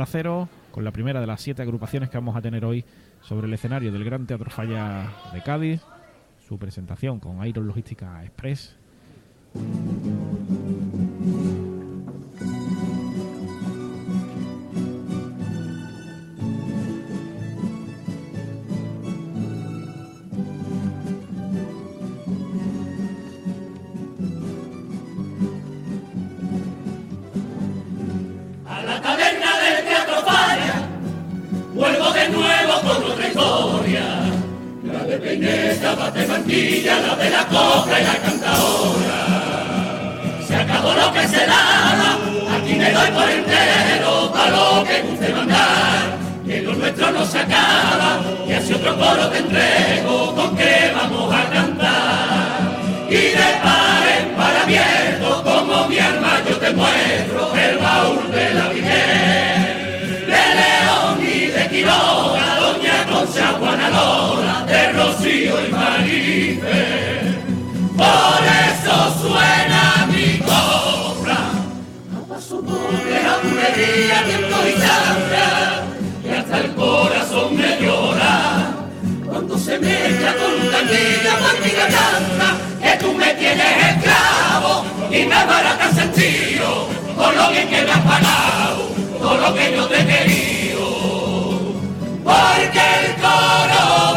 Onda Cero con la primera de las siete agrupaciones que vamos a tener hoy sobre el escenario del Gran Teatro Falla de Cádiz. Su presentación con Iron Logística Express. Peineta, bate mantilla, la de la copla y la cantaora. Se acabó lo que se daba, aquí me doy por entero, pa' lo que guste mandar. Que lo nuestro no se acaba, y así otro coro te entrego, con que vamos a cantar. Y de par doble, a bulería, tiempo y y hasta el corazón me llora. Cuando se mezcla con un tanguilla, partida canta, que tú me tienes esclavo y me abaratas el tío, lo que me has pagado, por lo que yo te he querido. Porque el coro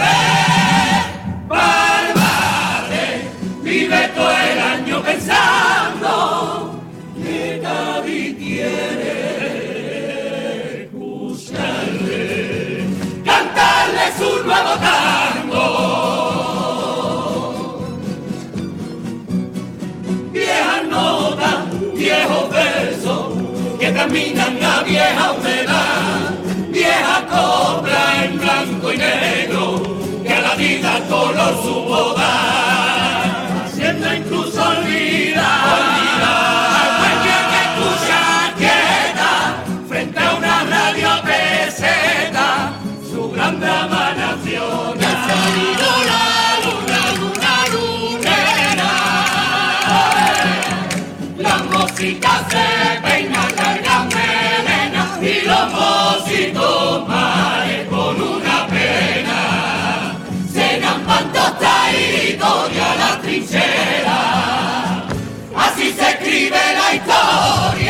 tostaditos y a la trinchera. Así se escribe la historia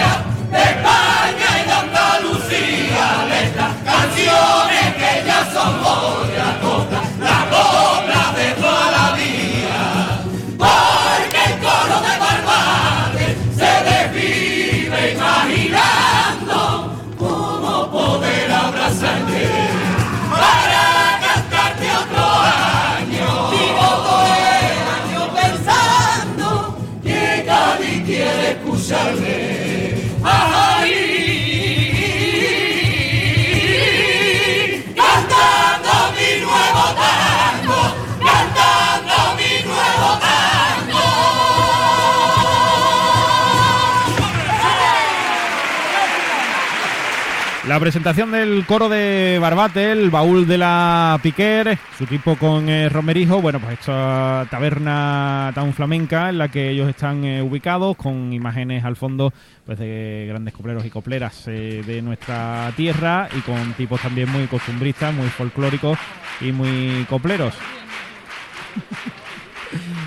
La presentación del coro de Barbate, el baúl de la Piquer, su equipo con eh, Romerijo, bueno, pues esta taberna tan flamenca en la que ellos están eh, ubicados, con imágenes al fondo pues de grandes copleros y copleras eh, de nuestra tierra y con tipos también muy costumbristas, muy folclóricos y muy copleros.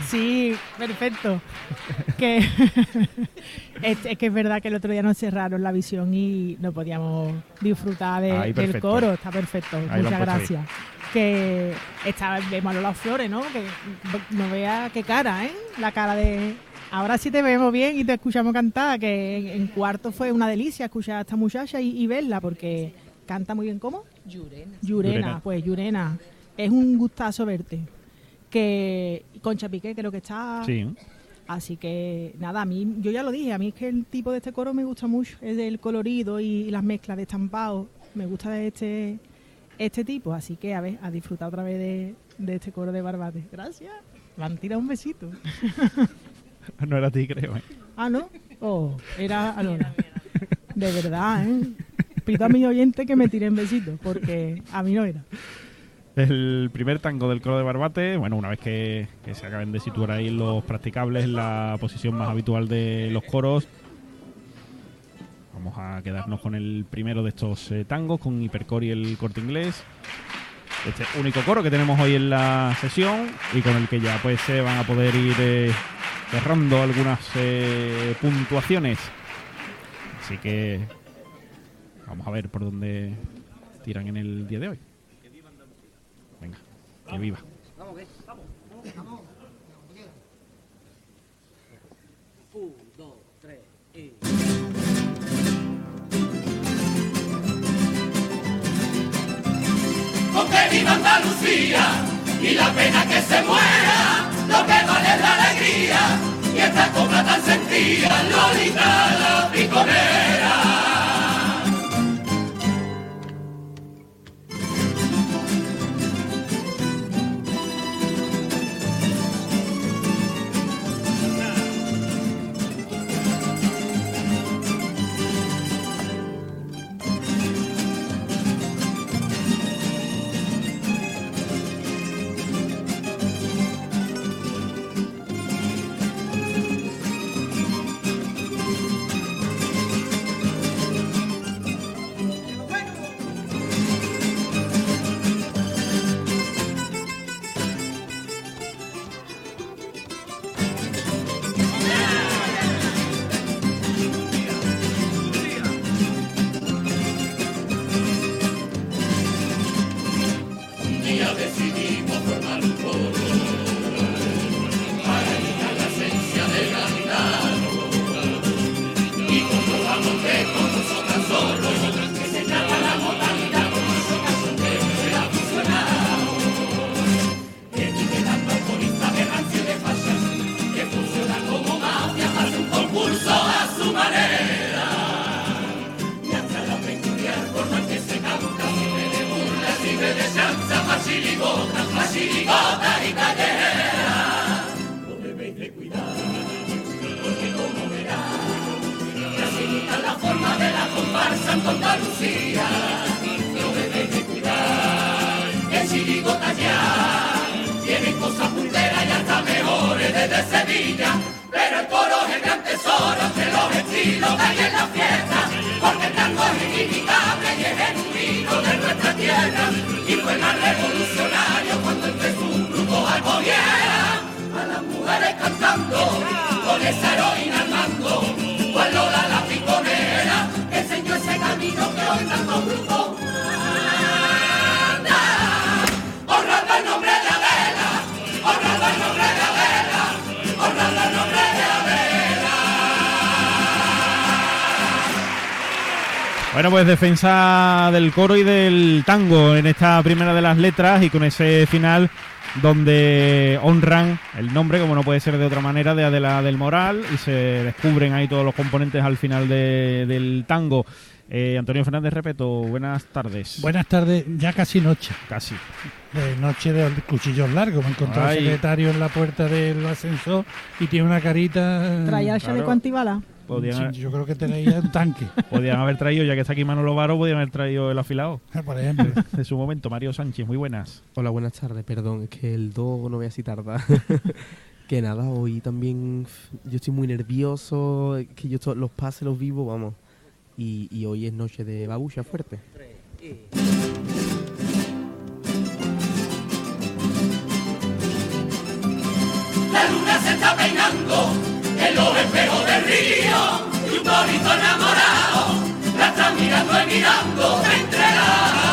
Sí, perfecto. que es, es que es verdad que el otro día nos cerraron la visión y no podíamos disfrutar de- Ahí, del coro. Está perfecto. Ahí Muchas gracias. Que está vemos a las flores, ¿no? Que no vea qué cara, ¿eh? La cara de. Ahora sí te vemos bien y te escuchamos cantar, que en, en cuarto fue una delicia escuchar a esta muchacha y, y verla, porque canta muy bien, ¿cómo? Llurena. Yurena, Yurena. pues Yurena, es un gustazo verte. Que Concha Piqué creo que está. Sí, Así que nada, a mí, yo ya lo dije, a mí es que el tipo de este coro me gusta mucho, es del colorido y, las mezclas de estampado, me gusta de este, este tipo, así que a ver, a disfrutar otra vez de, de este coro de Barbate. Gracias. Me han tirado un besito. no era a ti, creo. ¿eh? Ah, ¿no? Oh, era Alona. De verdad, ¿eh? Pido a mis oyentes que me tiren besitos, porque a mí no era. El primer tango del coro de Barbate, bueno, una vez que, se acaben de situar ahí los practicables en la posición más habitual de los coros, vamos vamos a quedarnos con el primero de estos eh, tangos, con Hipercore y el corte inglés. Este único coro que tenemos hoy en la sesión y con el que ya pues se van a poder ir eh, cerrando algunas eh, puntuaciones. Así que vamos a ver por dónde tiran en el día de hoy. Que viva. con que viva Andalucía y la pena que se muera, lo que vale es la alegría y esta copla tan sentida, Lolita la piconera. Andalucía lo debéis de cuidar el chirigota ya tiene cosas punteras y hasta mejores desde Sevilla pero el coro es el gran tesoro entre los estilos que hay en la fiesta porque el tango es inimitable y es genuino de nuestra tierra y fue más revolucionario cuando empezó un grupo gobierno a las mujeres cantando con esa heroína al mando Bueno, pues defensa del coro y del tango en esta primera de las letras y con ese final donde honran el nombre, como no puede ser de otra manera, de Adela del Moral y se descubren ahí todos los componentes al final de- del tango. Eh, Antonio Fernández Repeto, buenas tardes. Buenas tardes, ya casi noche. Casi. De noche de cuchillos largos. Me encontró Ay. el secretario en la puerta del ascensor y tiene una carita. Traía el claro. chaleco antibala. Podían, Sí, yo creo que tenéis un tanque, podían haber traído, ya que está aquí Manolo Varo, podían haber traído el afilado por ejemplo. de su momento. Mario Sánchez, muy buenas. Hola, buenas tardes, perdón, es que el 2 no voy así tarda. que nada, hoy también yo estoy muy nervioso, que yo los pases los vivo, vamos. Y, y hoy es noche de babucha fuerte. La luna se está peinando en los espejos del río y un enamorado la está mirando y mirando entre la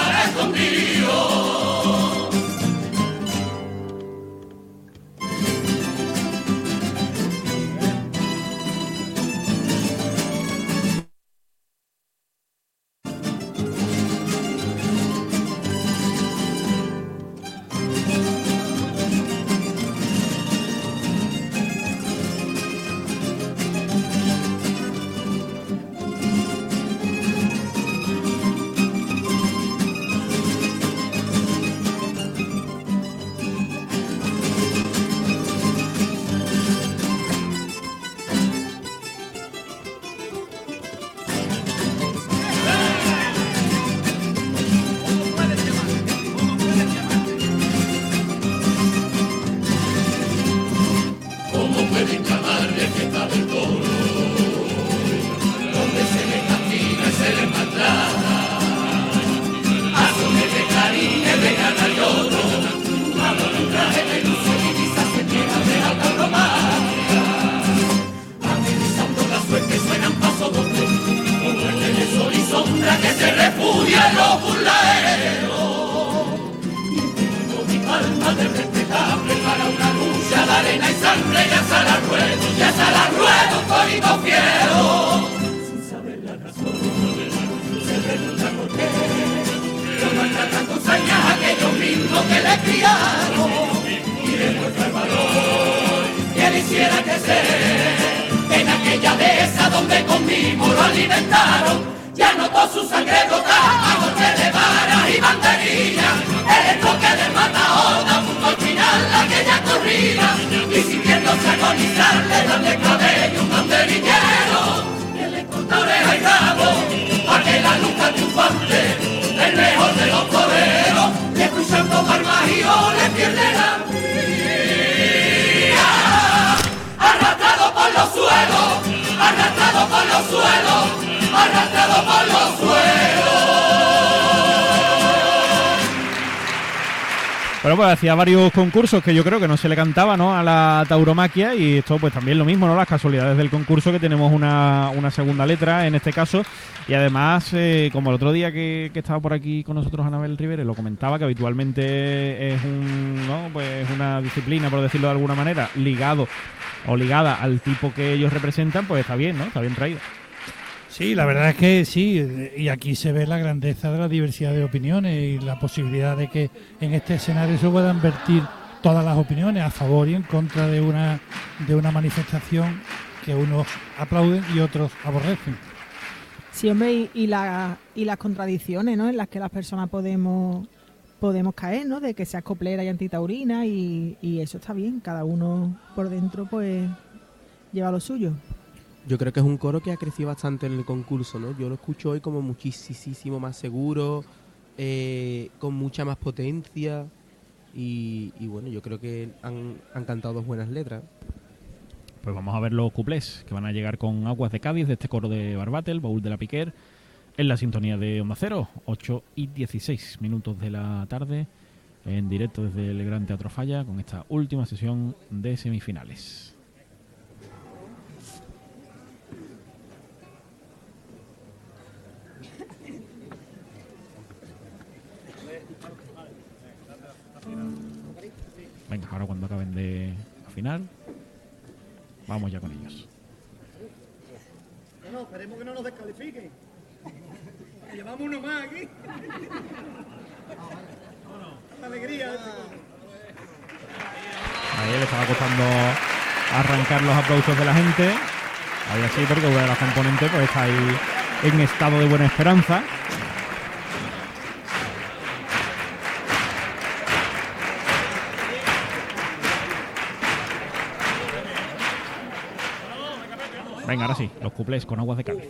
Y sintiéndose agonizarle darle cabello un banderillero. Que le corta oreja y rabo a que la lucha triunfante, el mejor de los toreros, le cruzando barbajío le pierde la. Arrastrado por los suelos, arrastrado por los suelos, arrastrado por los suelos. Bueno, pues hacía varios concursos que yo creo que no se le cantaba, ¿no? A la tauromaquia y esto pues también lo mismo, ¿no? Las casualidades del concurso que tenemos una, una segunda letra en este caso y además, eh, como el otro día que, que estaba por aquí con nosotros Anabel Rivera lo comentaba que habitualmente es un, ¿no? Pues una disciplina, por decirlo de alguna manera, ligado o ligada al tipo que ellos representan, pues está bien, ¿no? Está bien traído. Sí, la verdad es que sí, y aquí se ve la grandeza de la diversidad de opiniones y la posibilidad de que en este escenario se puedan vertir todas las opiniones a favor y en contra de una, de una manifestación que unos aplauden y otros aborrecen. Sí, hombre, y, la, y las contradicciones, ¿no? En las que las personas podemos podemos caer, ¿no? De que seas coplera y antitaurina y eso está bien. Cada uno por dentro, pues, lleva lo suyo. Yo creo que es un coro que ha crecido bastante en el concurso, ¿no? Yo lo escucho hoy como muchísimo más seguro, eh, con mucha más potencia y, bueno, yo creo que han, han cantado dos buenas letras. Pues vamos a ver los cuplés que van a llegar con Aguas de Cádiz de este coro de Barbate, el baúl de la Piquer, en la sintonía de Onda Cero, 8 y 16 minutos de la tarde, en directo desde el Gran Teatro Falla, con esta última sesión de semifinales. Ahora cuando acaben de afinar, vamos ya con ellos. No, no, esperemos que no nos descalifiquen. Que Llevamos uno más aquí. Esta alegría. Ahí le estaba costando arrancar los aplausos de la gente. Ahí así, porque una de las componentes pues está ahí en estado de buena esperanza. Venga, ahora sí, los cuplés con aguas de Cádiz.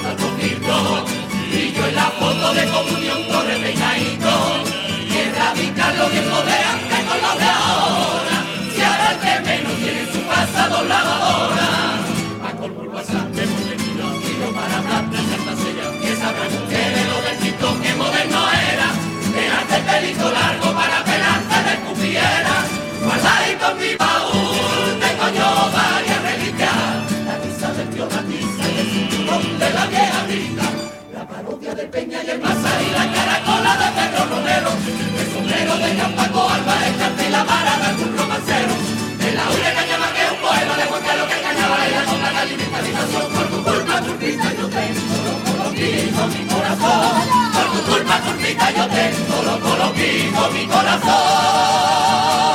Filtros, y yo en la foto de comunión el peinadito, y erradicar los viejos de antes con los de ahora, si ahora el que menos tiene en su casa dos lavadoras, a colmo el WhatsApp hemos metido tiro para hablar de cartas sellas, que sabrán ustedes lo del TikTok que moderno era, dejarte el pelito largo para pelarte de escupiera, guardadito en mi de Romero, el sombrero de Campaco, Alba Escarte y la vara de algún romancero. En la única llama que un poema de Juan Carlos que engañaba y la sombra de alimentación. Por tu culpa, turpita, yo tengo te coloquito mi corazón. Por tu culpa, turpita, yo tengo te coloquito mi corazón.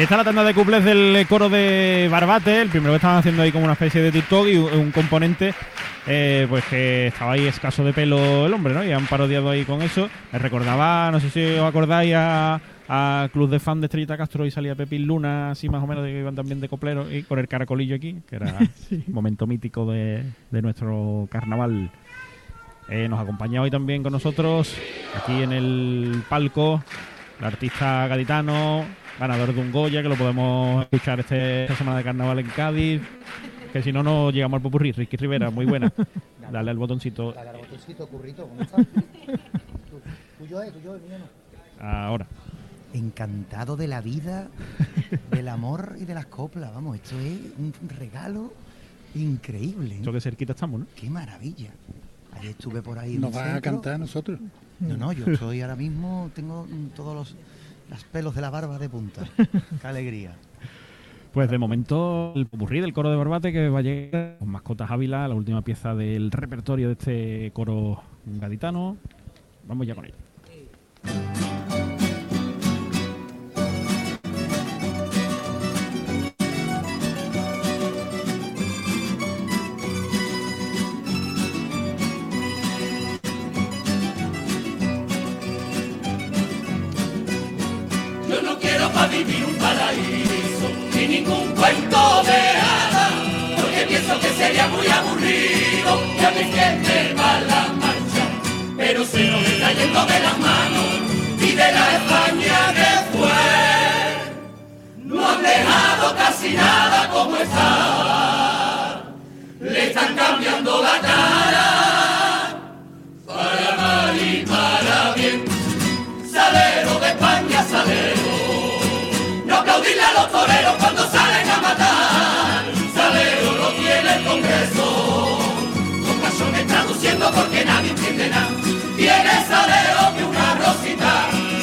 Ahí está la tanda de cuplés del coro de Barbate, el primero que estaban haciendo ahí como una especie de TikTok y un un componente eh, pues que estaba ahí escaso de pelo el hombre, ¿no? Y han parodiado ahí con eso. Me recordaba, no sé si os acordáis, a, a Club de Fan de Estrellita Castro y salía Pepín Luna, así más o menos, que iban también de coplero y con el caracolillo aquí, que era un momento mítico de, de nuestro carnaval. Eh, nos acompaña hoy también con nosotros, aquí en el palco, el artista gaditano, ganador de un Goya, que lo podemos escuchar este- esta semana de carnaval en Cádiz. Que si no, no llegamos al popurrí. Ricky Rivera, muy buena. Dale al botoncito Dale al botoncito, currito, ¿cómo estás? Tu- tuyo es, tuyo es, mío no. ahora. Encantado de la vida, del amor y de las coplas. Vamos, esto es un regalo increíble. ¿eh? Eso que cerquita estamos, ¿no? Qué maravilla. Ayer estuve por ahí. Nos el va a cantar a nosotros. No, no, yo estoy ahora mismo, tengo todos los, los pelos de la barba de punta. Qué alegría. Pues de momento el popurrí del coro de Barbate que va a llegar con Mascotas Ávila, la última pieza del repertorio de este coro gaditano. Vamos ya con ello. Que me va la marcha, pero se nos está yendo de las manos y de la España que fue. No han dejado casi nada como está, le están cambiando la cara, para mal y para bien salero de España, salero. No aplaudirle a los toreros cuando salen porque nadie entiende nada. Tiene salero que una rosita.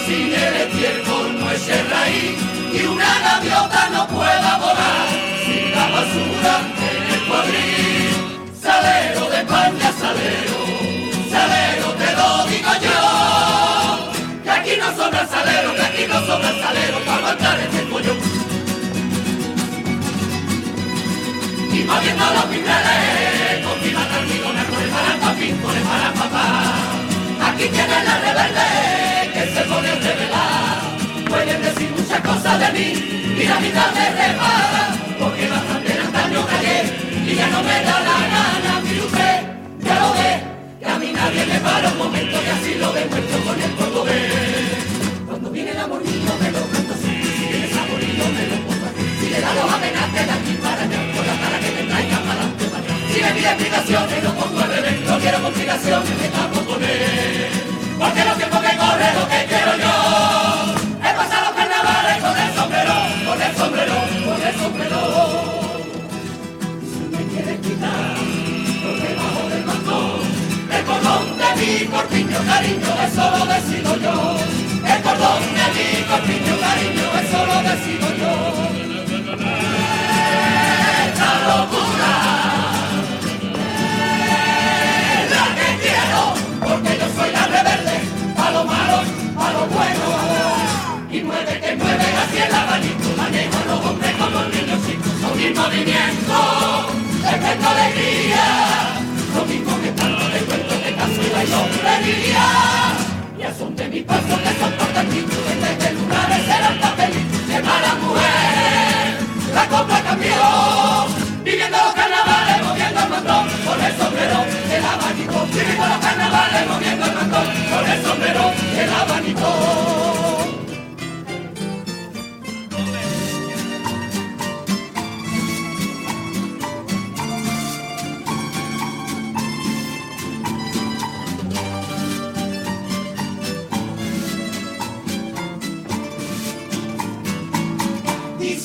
Sin el estiércol no es el raíz. Y una gaviota no pueda volar. Sin la basura en el cuadril. Salero de España, salero. Salero te lo digo yo. Que aquí no sobra salero, que aquí no sobra salero para aguantar este pollo. Y moviendo los pincales, y la mitad me repara, porque bastante en antaño callé y ya no me da la gana, mi luce, ya lo ve, que a mí nadie me para un momento y así lo demuestro con el poco de. Cuando viene el amor mío me lo canto así, si viene sabor y me lo pongo así, si le da los amenaces de aquí para allá, por la cara que me traiga para adelante para allá. Si me pide explicaciones, lo pongo al revés, no quiero complicaciones, me tapo con él. Porque lo tiempo que corre lo que quiero yo. allí, corpiño, cariño, eso lo decido yo. El cordón de allí, corpiño, cariño, eso lo decido yo. Esta locura es la que quiero, porque yo soy la rebelde, a lo malo, a lo bueno. Y mueve que mueve hacia el abanico, manejo los hombres como niños chicos, a un movimiento, es alegría sombrería y son de mi paso que soportan mi desde lunares era tan feliz mi hermana mujer. La copla cambió viviendo los carnavales moviendo el mandón con el sombrero el abanico viviendo los carnavales moviendo el mandón con el sombrero el abanico.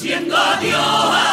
siendo.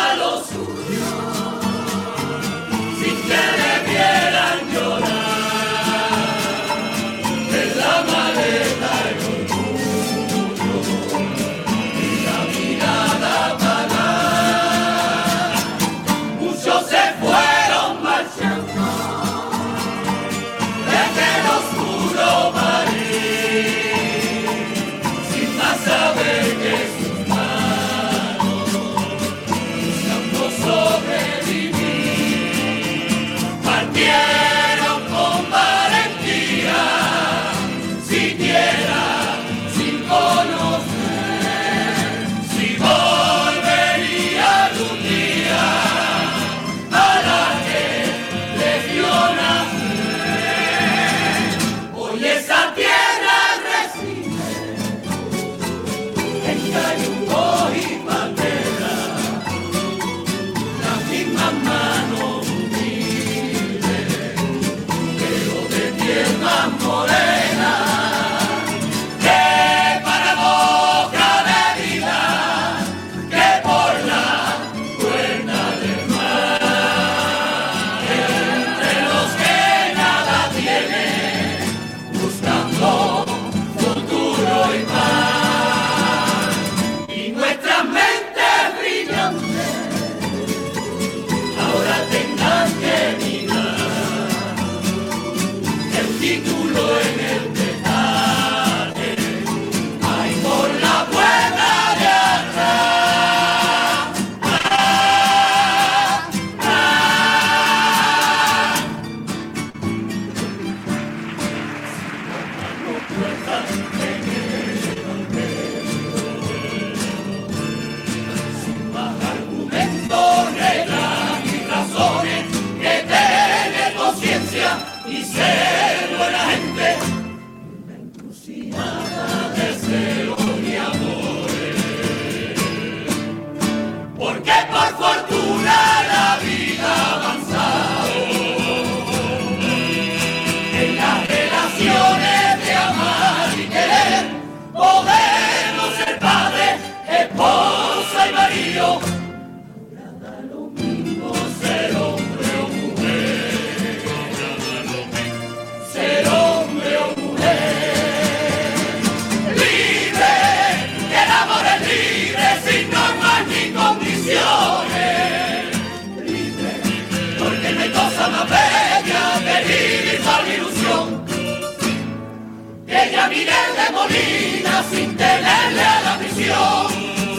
Miguel de Molina sin tenerle a la prisión.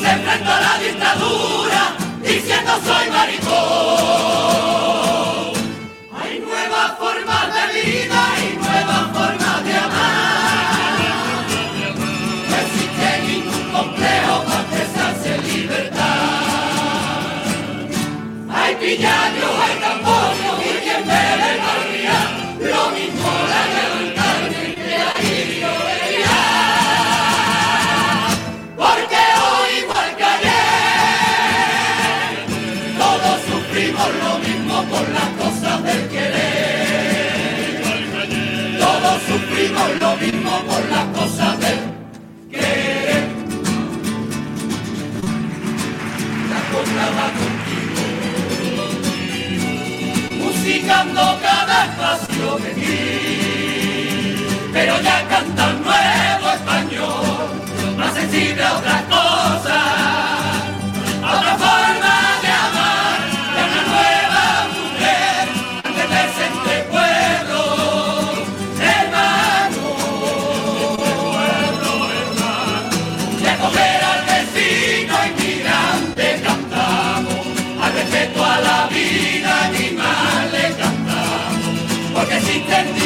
Se enfrentó a la dictadura diciendo soy maricón. lo mismo por las cosas del querer. Todos sufrimos lo mismo por las cosas del querer. La cosa va contigo, musicando cada espacio de ti. Pero ya canta nuevo español, más sensible a otras Then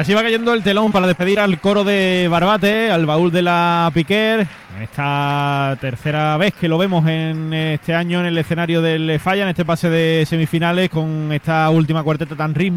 Así va cayendo el telón para despedir al coro de Barbate, al baúl de la Piquer. Esta tercera vez que lo vemos en este año en el escenario del Falla, en este pase de semifinales, con esta última cuarteta tan rítmica